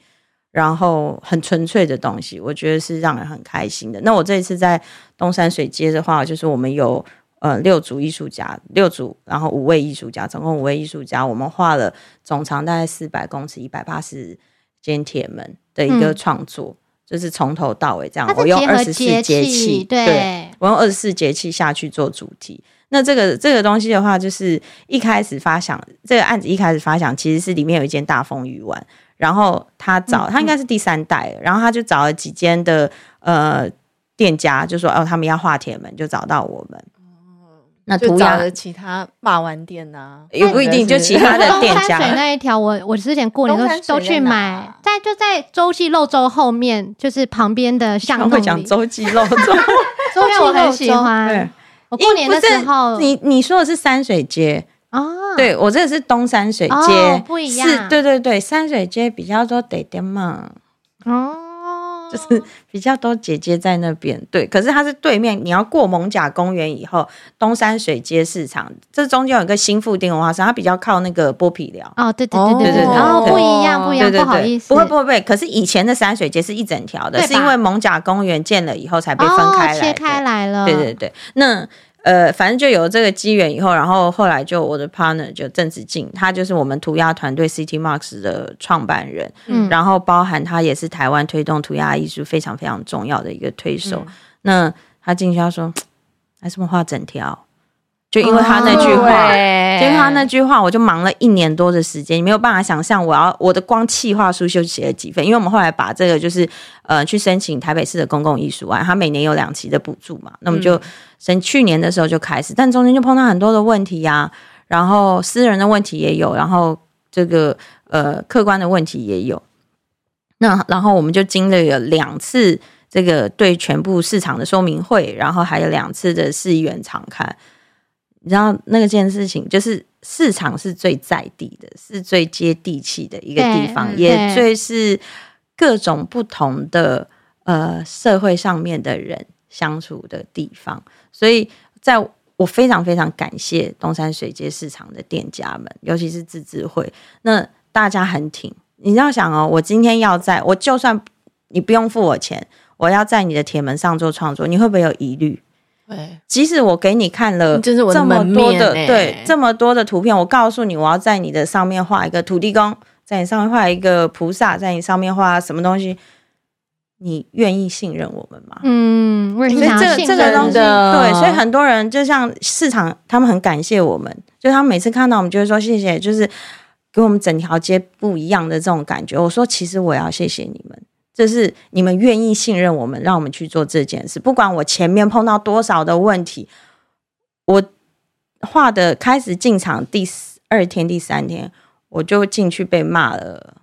[SPEAKER 3] 然后很纯粹的东西，我觉得是让人很开心的。那我这一次在东山水街的话，就是我们有呃六组艺术家，六组，然后五位艺术家，总共五位艺术家，我们画了总长大概四百公尺、一百八十间铁门的一个创作，嗯、就是从头到尾这样。我用二十四节气，
[SPEAKER 2] 对，
[SPEAKER 3] 对我用二十四节气下去做主题。那这个这个东西的话，就是一开始发想这个案子一开始发想，其实是里面有一间大丰鱼丸，然后他找他应该是第三代，然后他就找了几间的呃店家，就说哦他们要画铁门，就找到我们。
[SPEAKER 1] 哦，那涂鸦的其他霸王店呐、啊，
[SPEAKER 3] 也不一定，就其他的店 家。
[SPEAKER 2] 东山水那一条，我我之前过年都都去买，在就在洲际肉粥后面，就是旁边的巷弄里。会讲
[SPEAKER 3] 洲际肉粥，
[SPEAKER 2] 洲际 我很喜欢。我过年的时候，
[SPEAKER 3] 你你说的是山水街。
[SPEAKER 2] 啊，
[SPEAKER 3] 对我这个是东山水街，
[SPEAKER 2] 哦、不一样，
[SPEAKER 3] 是，对对对，山水街比较多得点嘛，
[SPEAKER 2] 哦。
[SPEAKER 3] 就是比较多姐姐在那边，对。可是它是对面，你要过蒙甲公园以后，东山水街市场，这中间有一个新富町文化城，它比较靠那个剥皮寮。
[SPEAKER 2] 哦，对对对对对对，哦，不一样不一样，不好意思，
[SPEAKER 3] 不会不会不会。可是以前的山水街是一整条的，是因为蒙甲公园建了以后才被分开来，
[SPEAKER 2] 切开来了。
[SPEAKER 3] 对对对，那呃，反正就有这个机缘以后，然后后来就我的 partner 就郑子敬，他就是我们涂鸦团队 City Marks 的创办人，嗯，然后包含他也是台湾推动涂鸦艺术非常非常重要的一个推手。嗯、那他进去他说，还是么画整条。就因为他那句话，哦、就因为他那句话，我就忙了一年多的时间，你没有办法想象，我要我的光企划书就写了几份。因为我们后来把这个就是呃去申请台北市的公共艺术案，他每年有两期的补助嘛，那么就申去年的时候就开始，但中间就碰到很多的问题呀、啊，然后私人的问题也有，然后这个呃客观的问题也有，那然后我们就经历了两次这个对全部市场的说明会，然后还有两次的市议员常看。你知道那个件事情，就是市场是最在地的，是最接地气的一个地方，也最是各种不同的呃社会上面的人相处的地方。所以，在我非常非常感谢东山水街市场的店家们，尤其是自治会，那大家很挺。你要想哦，我今天要在，我就算你不用付我钱，我要在你的铁门上做创作，你会不会有疑虑？对，即使我给你看了这么多的对这么多的图片，我告诉你，我要在你的上面画一个土地公，在你上面画一个菩萨，在你上面画什么东西，你愿意信任我们吗？嗯，所以这个这个东西，对，所以很多人就像市场，他们很感谢我们，就他们每次看到我们就会说谢谢，就是给我们整条街不一样的这种感觉。我说，其实我要谢谢你们。这是你们愿意信任我们，让我们去做这件事。不管我前面碰到多少的问题，我画的开始进场第二天、第三天，我就进去被骂了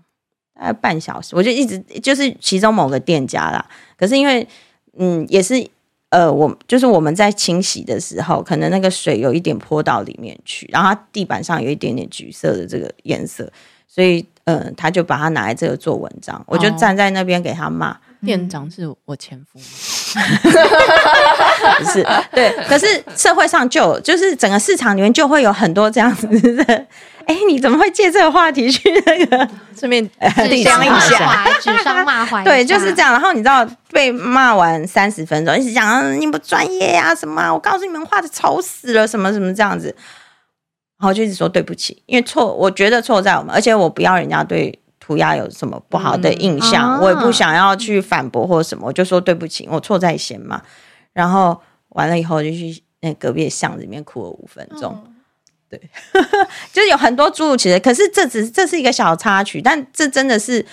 [SPEAKER 3] 大概半小时。我就一直就是其中某个店家啦。可是因为嗯，也是呃，我就是我们在清洗的时候，可能那个水有一点泼到里面去，然后它地板上有一点点橘色的这个颜色，所以。嗯，他就把他拿来这个做文章，哦、我就站在那边给他骂。
[SPEAKER 1] 店长是我前夫，
[SPEAKER 3] 不是对。可是社会上就就是整个市场里面就会有很多这样子的。哎、欸，你怎么会借这个话题去那个顺便
[SPEAKER 2] 指桑骂槐？指桑 骂槐，
[SPEAKER 3] 对，就是这样。然后你知道被骂完三十分钟，一直讲你不专业呀、啊、什么？我告诉你们，画的丑死了，什么什么这样子。然后就一直说对不起，因为错，我觉得错在我们，而且我不要人家对涂鸦有什么不好的印象，嗯、我也不想要去反驳或什么，我就说对不起，我错在先嘛。然后完了以后就去那隔壁的巷子里面哭了五分钟，嗯、对，就是有很多诸如其类，可是这只是这是一个小插曲，但这真的是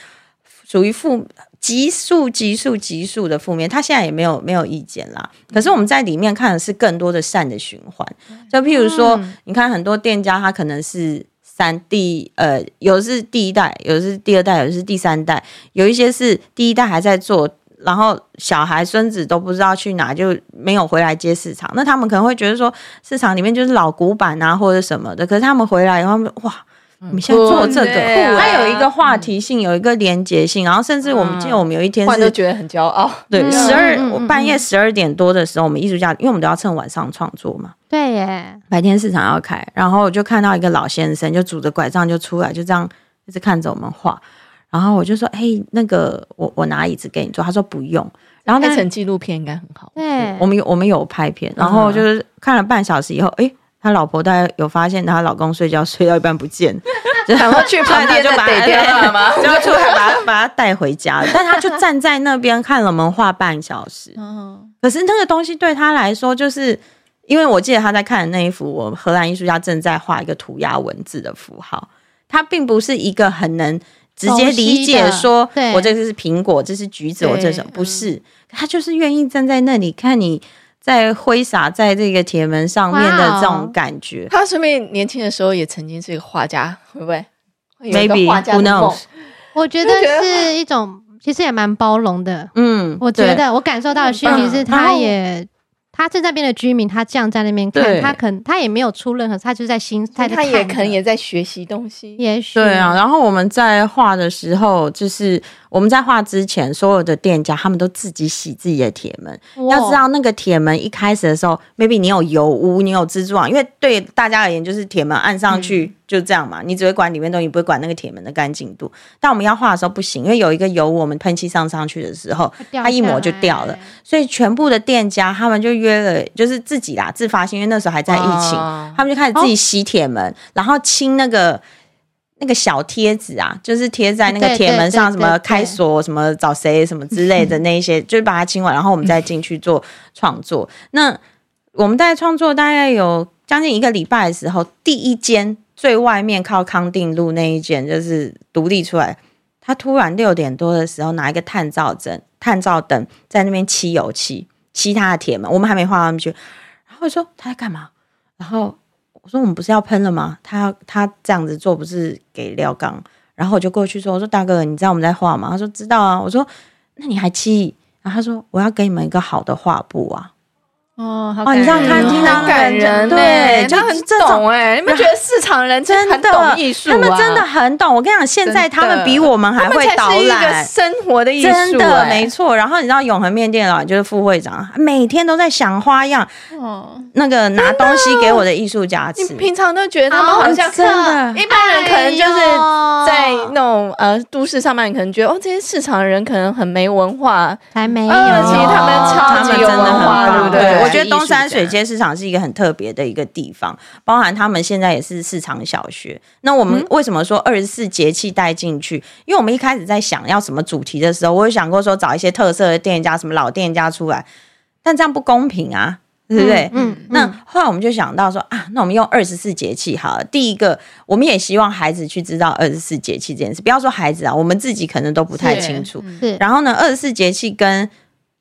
[SPEAKER 3] 属于负。急速、急速、急速的负面，他现在也没有没有意见啦。可是我们在里面看的是更多的善的循环，就譬如说，嗯、你看很多店家，他可能是三第呃，有的是第一代，有的是第二代，有的是第三代，有一些是第一代还在做，然后小孩孙子都不知道去哪，就没有回来接市场。那他们可能会觉得说，市场里面就是老古板啊，或者什么的。可是他们回来以后，哇！我们现在做这个，它有一个话题性，有一个连结性，然后甚至我们记得我们有一天是
[SPEAKER 1] 觉得很骄傲。
[SPEAKER 3] 对，十二我半夜十二点多的时候，我们艺术家，因为我们都要趁晚上创作嘛。
[SPEAKER 2] 对耶，
[SPEAKER 3] 白天市场要开，然后我就看到一个老先生，就拄着拐杖就出来，就这样一直看着我们画。然后我就说：“嘿，那个我我拿椅子给你坐。”他说：“不用。”然后
[SPEAKER 1] 那成纪录片应该很好。
[SPEAKER 2] 对，
[SPEAKER 3] 我们有我们有拍片，然后就是看了半小时以后，哎。他老婆大概有发现，他老公睡觉睡到一半不见，
[SPEAKER 1] 然后去旁边就把他，
[SPEAKER 3] 就出来把他把他带回家了。但他就站在那边看了我们画半小时。可是那个东西对他来说，就是因为我记得他在看的那一幅，我荷兰艺术家正在画一个涂鸦文字的符号，他并不是一个很能直接理解说，我这个是苹果，这是橘子，我这是什么？不是，他就是愿意站在那里看你。在挥洒在这个铁门上面的这种感觉。
[SPEAKER 1] 他说明年轻的时候也曾经是一个画家，会不会
[SPEAKER 3] ？Maybe who knows？
[SPEAKER 2] 我觉得是一种，其实也蛮包容的。嗯，我觉得我感受到的讯息是，他也。他是那边的居民，他这样在那边看，他可能他也没有出任何，他就在心，他
[SPEAKER 1] 他也可能也在学习东西，
[SPEAKER 2] 也许。
[SPEAKER 3] 对啊。然后我们在画的时候，就是我们在画之前，所有的店家他们都自己洗自己的铁门。要知道那个铁门一开始的时候，maybe 你有油污，你有蜘蛛网，因为对大家而言，就是铁门按上去就这样嘛，你只会管里面东西，不会管那个铁门的干净度。但我们要画的时候不行，因为有一个油，我们喷漆上上去的时候，它一抹就掉了。所以全部的店家他们就约了，就是自己啦，自发性，因为那时候还在疫情，哦、他们就开始自己洗铁门，哦、然后清那个那个小贴纸啊，就是贴在那个铁门上，什么开锁，什么找谁，什么之类的 那一些，就是把它清完，然后我们再进去做创作。那我们在创作大概有将近一个礼拜的时候，第一间。最外面靠康定路那一间就是独立出来，他突然六点多的时候拿一个探照灯，探照灯在那边漆油漆，漆他的铁门，我们还没画上去。然后说他在干嘛？然后我说我们不是要喷了吗？他他这样子做不是给廖刚？然后我就过去说，我说大哥，你知道我们在画吗？他说知道啊。我说那你还漆？然后他说我要给你们一个好的画布啊。
[SPEAKER 1] 哦，好
[SPEAKER 3] 哦，你这样看，听到
[SPEAKER 1] 感人，对，就很懂哎。你们觉得市场人真的很懂艺术，
[SPEAKER 3] 他们真的很懂。我跟你讲，现在他们比我们还会导览
[SPEAKER 1] 生活的艺术，
[SPEAKER 3] 真的没错。然后你知道永恒面店老板就是副会长，每天都在想花样，哦，那个拿东西给我的艺术家吃。
[SPEAKER 1] 你平常都觉得他们好像真的，一般人可能就是在那种呃都市上班，可能觉得哦，这些市场的人可能很没文化，
[SPEAKER 2] 还没有。
[SPEAKER 1] 其实他们超级有文化，对不对？
[SPEAKER 3] 我觉得东山水街市场是一个很特别的一个地方，包含他们现在也是市场小学。那我们为什么说二十四节气带进去？因为我们一开始在想要什么主题的时候，我有想过说找一些特色的店家，什么老店家出来，但这样不公平啊，对不对？嗯。嗯，那后来我们就想到说啊，那我们用二十四节气好了。第一个，我们也希望孩子去知道二十四节气这件事。不要说孩子啊，我们自己可能都不太清楚。是。然后呢，二十四节气跟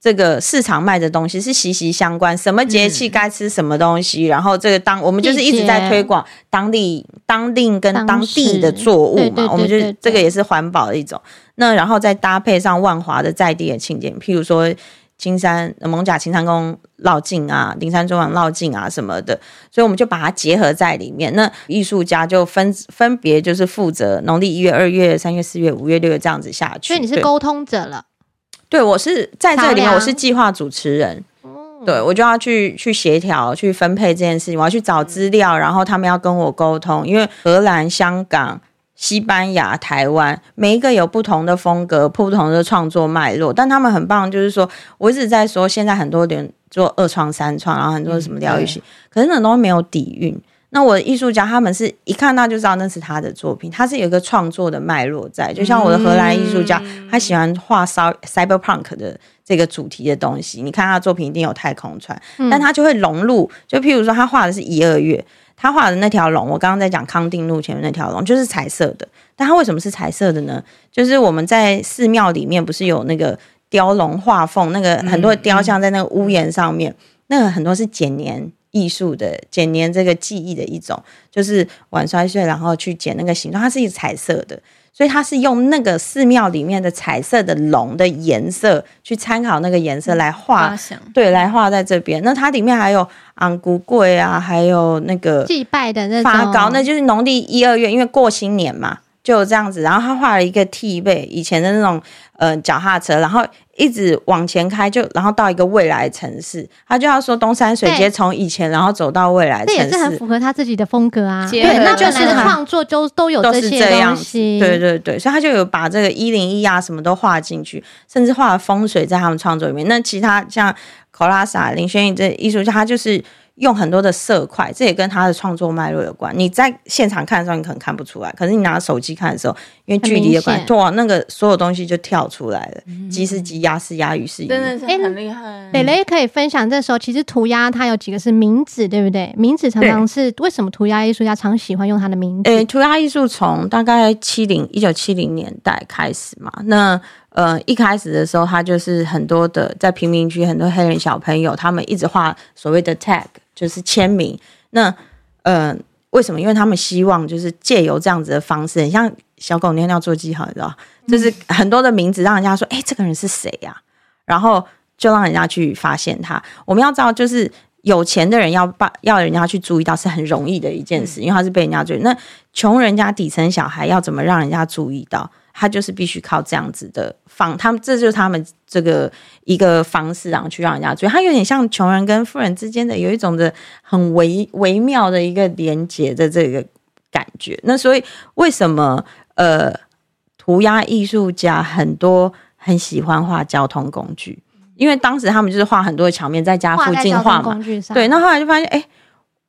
[SPEAKER 3] 这个市场卖的东西是息息相关，什么节气该吃什么东西，嗯、然后这个当我们就是一直在推广当地、当地跟当地的作物嘛，我们就这个也是环保的一种。那然后再搭配上万华的在地的庆典，譬如说青山艋舺青山宫绕境啊，灵山中王绕境啊什么的，所以我们就把它结合在里面。那艺术家就分 分别就是负责农历一月、二月、三月、四月、五月、六月这样子下去，
[SPEAKER 2] 所以你是沟通者了。
[SPEAKER 3] 对，我是在这里面，我是计划主持人。对，我就要去去协调、去分配这件事情。我要去找资料，然后他们要跟我沟通。因为荷兰、香港、西班牙、台湾，每一个有不同的风格、不同的创作脉络。但他们很棒，就是说我一直在说，现在很多人做二创、三创，然后很多什么疗愈系，可是那东西没有底蕴。那我的艺术家，他们是一看到就知道那是他的作品，他是有一个创作的脉络在。就像我的荷兰艺术家，嗯、他喜欢画 cyberpunk 的这个主题的东西。你看他的作品一定有太空船，嗯、但他就会融入。就譬如说，他画的是一二月，他画的那条龙，我刚刚在讲康定路前面那条龙，就是彩色的。但他为什么是彩色的呢？就是我们在寺庙里面不是有那个雕龙画凤，那个很多雕像在那个屋檐上面，嗯、那个很多是剪黏。艺术的剪黏这个技艺的一种，就是碗摔碎，然后去剪那个形状，它是一个彩色的，所以它是用那个寺庙里面的彩色的龙的颜色去参考那个颜色来画，嗯、对，来画在这边。那它里面还有昂古贵啊，还有那个
[SPEAKER 2] 祭拜的那
[SPEAKER 3] 发糕，那就是农历一二月，因为过新年嘛，就这样子。然后他画了一个 T 背，以前的那种呃脚踏车，然后。一直往前开，就然后到一个未来城市，他就要说东山水街从以前然后走到未来城市，这也
[SPEAKER 2] 是很符合他自己的风格啊。对，那就是创作就都有这些东西。
[SPEAKER 3] 对对对，所以他就有把这个一零一啊什么都画进去，甚至画了风水在他们创作里面。那其他像 Kolasa 林轩逸这艺术家，他就是。用很多的色块，这也跟他的创作脉络有关。你在现场看的时候，你可能看不出来，可是你拿手机看的时候，因为距离的关系，哇，那个所有东西就跳出来了。吉是鸡，鸭是鸭，鱼是鱼，
[SPEAKER 1] 真的是很厉害。
[SPEAKER 2] 蕾蕾可以分享，这时候其实涂鸦它有几个是名字，对不对？名字常常是为什么涂鸦艺术家常喜欢用他的名字？
[SPEAKER 3] 诶，涂鸦艺术从大概七零一九七零年代开始嘛，那。呃，一开始的时候，他就是很多的在贫民区，很多黑人小朋友，他们一直画所谓的 tag，就是签名。那呃，为什么？因为他们希望就是借由这样子的方式，很像小狗尿尿做记号，你知道？就是很多的名字，让人家说，哎、欸，这个人是谁呀？然后就让人家去发现他。我们要知道，就是有钱的人要把要人家去注意到是很容易的一件事，因为他是被人家追。那穷人家底层小孩要怎么让人家注意到？他就是必须靠这样子的方，他们这就是他们这个一个方式，然后去让人家觉得他有点像穷人跟富人之间的有一种的很微微妙的一个连接的这个感觉。那所以为什么呃，涂鸦艺术家很多很喜欢画交通工具？因为当时他们就是画很多的墙面，在家附近画嘛。对，那后来就发现，哎、欸，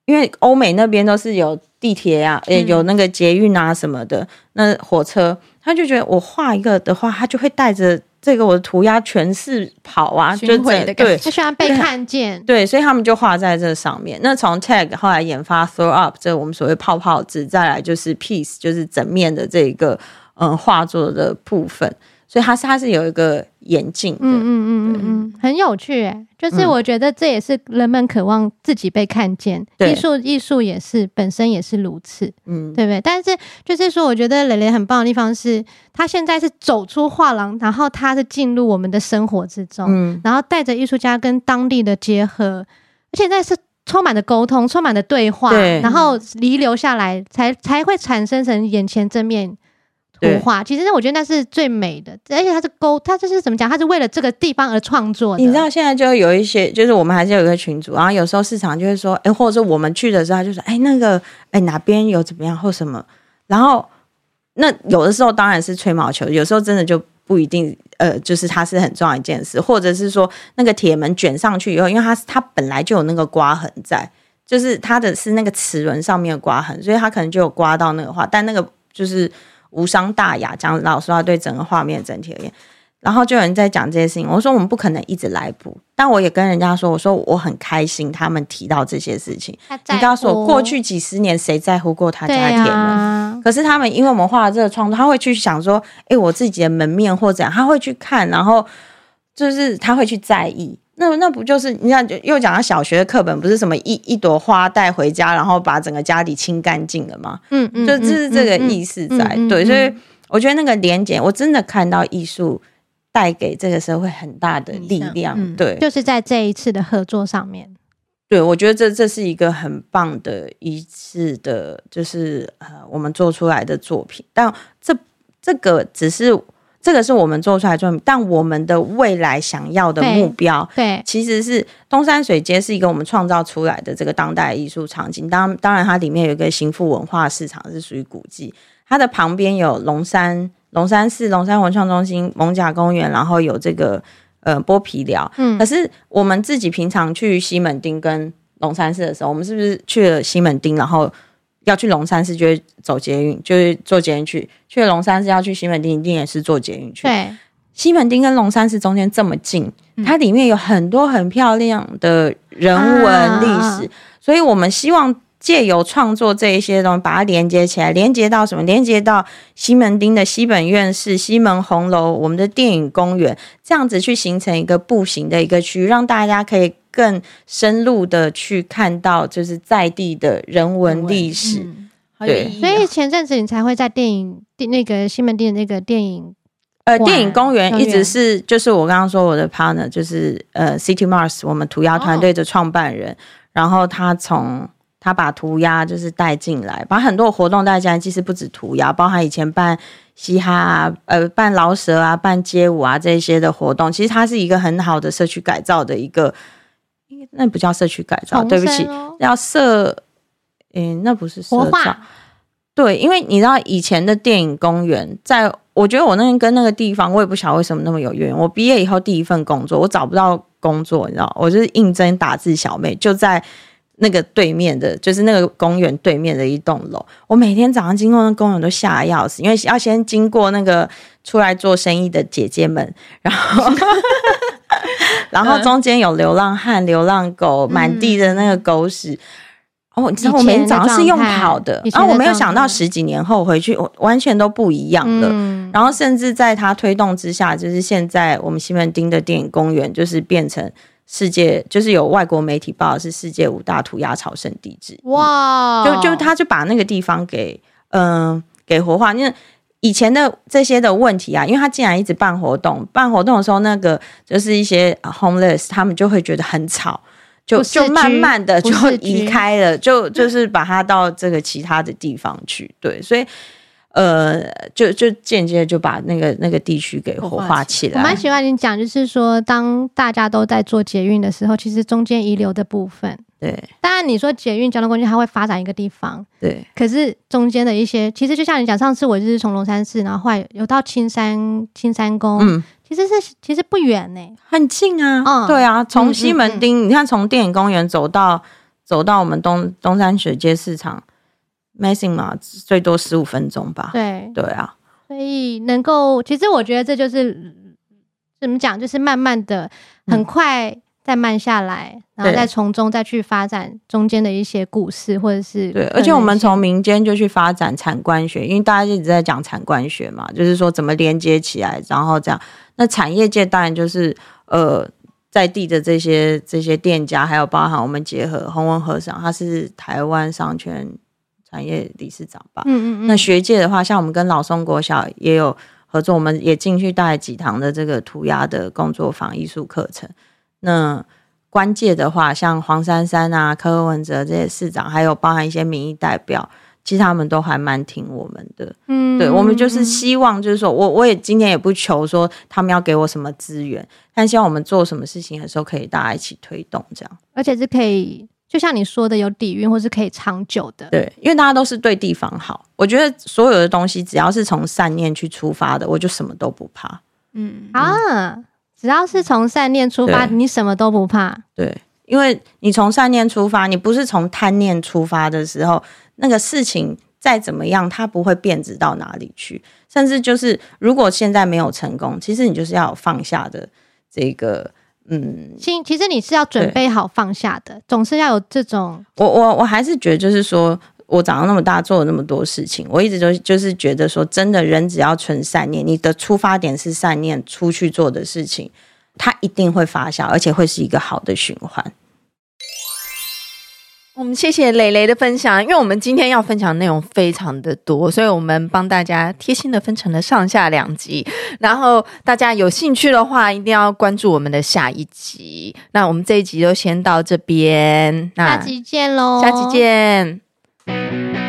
[SPEAKER 3] 因为欧美那边都是有地铁啊，呃、嗯，有那个捷运啊什么的，那火车，他就觉得我画一个的话，他就会带着这个我的涂鸦全市跑啊，就对，他
[SPEAKER 2] 喜欢被看见，
[SPEAKER 3] 对，所以他们就画在这上面。那从 tag 后来研发 throw up，这我们所谓泡泡纸，再来就是 piece，就是整面的这个嗯画作的部分。所以它是它是有一个眼镜的，嗯嗯嗯
[SPEAKER 2] 嗯嗯，很有趣诶，就是我觉得这也是人们渴望自己被看见，艺术艺术也是本身也是如此，嗯，对不对？但是就是说，我觉得蕾蕾很棒的地方是，他现在是走出画廊，然后他是进入我们的生活之中，嗯，然后带着艺术家跟当地的结合，而且那是充满了沟通，充满了对话，对，然后遗留下来，才才会产生成眼前正面。图画，其实我觉得那是最美的，而且它是勾，它就是怎么讲？它是为了这个地方而创作的。
[SPEAKER 3] 你知道现在就有一些，就是我们还是有一个群组，然后有时候市场就会说，哎、欸，或者说我们去的时候，他就说，哎、欸，那个，哎、欸，哪边有怎么样或什么，然后那有的时候当然是吹毛求，有时候真的就不一定，呃，就是它是很重要一件事，或者是说那个铁门卷上去以后，因为它它本来就有那个刮痕在，就是它的是那个齿轮上面的刮痕，所以它可能就有刮到那个画，但那个就是。无伤大雅，讲老实话，对整个画面整体而言，然后就有人在讲这些事情。我说我们不可能一直来补，但我也跟人家说，我说我很开心他们提到这些事情。你告诉我，过去几十年谁在乎过他家铁门？啊、可是他们因为我们画了这个创作，他会去想说，哎，我自己的门面或怎样，他会去看，然后就是他会去在意。那那不就是你看，又讲到小学的课本，不是什么一一朵花带回家，然后把整个家里清干净了吗？嗯嗯，就这是这个意思在、嗯嗯嗯、对，所以我觉得那个连结，我真的看到艺术带给这个社会很大的力量。嗯、对，
[SPEAKER 2] 就是在这一次的合作上面，
[SPEAKER 3] 对我觉得这这是一个很棒的一次的，就是呃我们做出来的作品，但这这个只是。这个是我们做出来的作品，但我们的未来想要的目标，对，其实是东山水街是一个我们创造出来的这个当代艺术场景。当当然，它里面有一个行富文化市场是属于古迹，它的旁边有龙山龙山寺、龙山文创中心、艋舺公园，然后有这个呃剥皮寮。嗯，可是我们自己平常去西门町跟龙山寺的时候，我们是不是去了西门町，然后？要去龙山寺就会走捷运，就是坐捷运去。去了龙山寺要去西门町，一定也是坐捷运去。对，西门町跟龙山寺中间这么近，它里面有很多很漂亮的人文历史，啊、所以我们希望借由创作这一些东西，把它连接起来，连接到什么？连接到西门町的西本愿寺、西门红楼、我们的电影公园，这样子去形成一个步行的一个区域，让大家可以。更深入的去看到，就是在地的人文历史，对，
[SPEAKER 2] 所以前阵子你才会在电影那个西门町的那个电影，
[SPEAKER 3] 呃，电影公园一直是就是我刚刚说我的 partner 就是呃 City Mars 我们涂鸦团队的创办人，哦、然后他从他把涂鸦就是带进来，把很多活动带进来，其实不止涂鸦，包含以前办嘻哈啊，呃，办饶舌啊，办街舞啊这些的活动，其实它是一个很好的社区改造的一个。那不叫社区改造，对不起，要社，诶，那不是社造。对，因为你知道以前的电影公园，在我觉得我那天跟那个地方，我也不晓得为什么那么有缘。我毕业以后第一份工作，我找不到工作，你知道，我就是应征打字小妹，就在那个对面的，就是那个公园对面的一栋楼。我每天早上经过那公园都吓得要死，因为要先经过那个出来做生意的姐姐们，然后。然后中间有流浪汉、流浪狗，满地的那个狗屎。嗯、哦，你知道我每天早上是用跑的，然后、啊、我没有想到十几年后回去，我完全都不一样了。嗯、然后甚至在它推动之下，就是现在我们西门町的电影公园，就是变成世界，就是有外国媒体报的是世界五大涂鸦朝圣地之一。哇！就就他就把那个地方给嗯、呃、给活化，因为。以前的这些的问题啊，因为他竟然一直办活动，办活动的时候，那个就是一些 homeless，他们就会觉得很吵，就就慢慢的就移开了，就就是把它到这个其他的地方去，对，所以呃，就就间接就把那个那个地区给活化起来。
[SPEAKER 2] 我蛮喜欢你讲，就是说当大家都在做捷运的时候，其实中间遗留的部分。
[SPEAKER 3] 对，
[SPEAKER 2] 当然你说捷运交通工具它会发展一个地方，
[SPEAKER 3] 对，
[SPEAKER 2] 可是中间的一些，其实就像你讲，上次我就是从龙山寺，然后后来有到青山青山宫，嗯，其实是其实不远呢、欸，
[SPEAKER 3] 很近啊，嗯，对啊，从西门町，嗯嗯。嗯，你看从电影公园走到走到我们东东山水街市场，Messing 嘛，最多十五分钟吧，
[SPEAKER 2] 对，
[SPEAKER 3] 对啊，
[SPEAKER 2] 所以能够，其实我觉得这就是怎么讲，就是慢慢的，很快。嗯再慢下来，然后再从中再去发展中间的一些故事，或者是
[SPEAKER 3] 对，而且我们从民间就去发展产官学，因为大家一直在讲产官学嘛，就是说怎么连接起来，然后这样。那产业界当然就是呃在地的这些这些店家，还有包含我们结合洪文和尚，他是台湾商圈产业理事长吧。嗯嗯嗯。那学界的话，像我们跟老松国小也有合作，我们也进去带几堂的这个涂鸦的工作坊艺术课程。那官界的话，像黄珊珊啊、柯文哲这些市长，还有包含一些民意代表，其实他们都还蛮听我们的。嗯，对，我们就是希望，就是说我我也今天也不求说他们要给我什么资源，但希望我们做什么事情的时候，可以大家一起推动这样，
[SPEAKER 2] 而且是可以，就像你说的，有底蕴或是可以长久的。
[SPEAKER 3] 对，因为大家都是对地方好，我觉得所有的东西只要是从善念去出发的，我就什么都不怕。
[SPEAKER 2] 嗯啊。只要是从善念出发，你什么都不怕。
[SPEAKER 3] 对，因为你从善念出发，你不是从贪念出发的时候，那个事情再怎么样，它不会变质到哪里去。甚至就是，如果现在没有成功，其实你就是要有放下的这个，嗯，
[SPEAKER 2] 心其实你是要准备好放下的，总是要有这种。
[SPEAKER 3] 我我我还是觉得，就是说。我长到那么大，做了那么多事情，我一直都就是觉得说，真的人只要存善念，你的出发点是善念，出去做的事情，它一定会发酵，而且会是一个好的循环。
[SPEAKER 1] 我们谢谢蕾蕾的分享，因为我们今天要分享的内容非常的多，所以我们帮大家贴心的分成了上下两集。然后大家有兴趣的话，一定要关注我们的下一集。那我们这一集就先到这边，那
[SPEAKER 2] 下集见喽，
[SPEAKER 1] 下集见。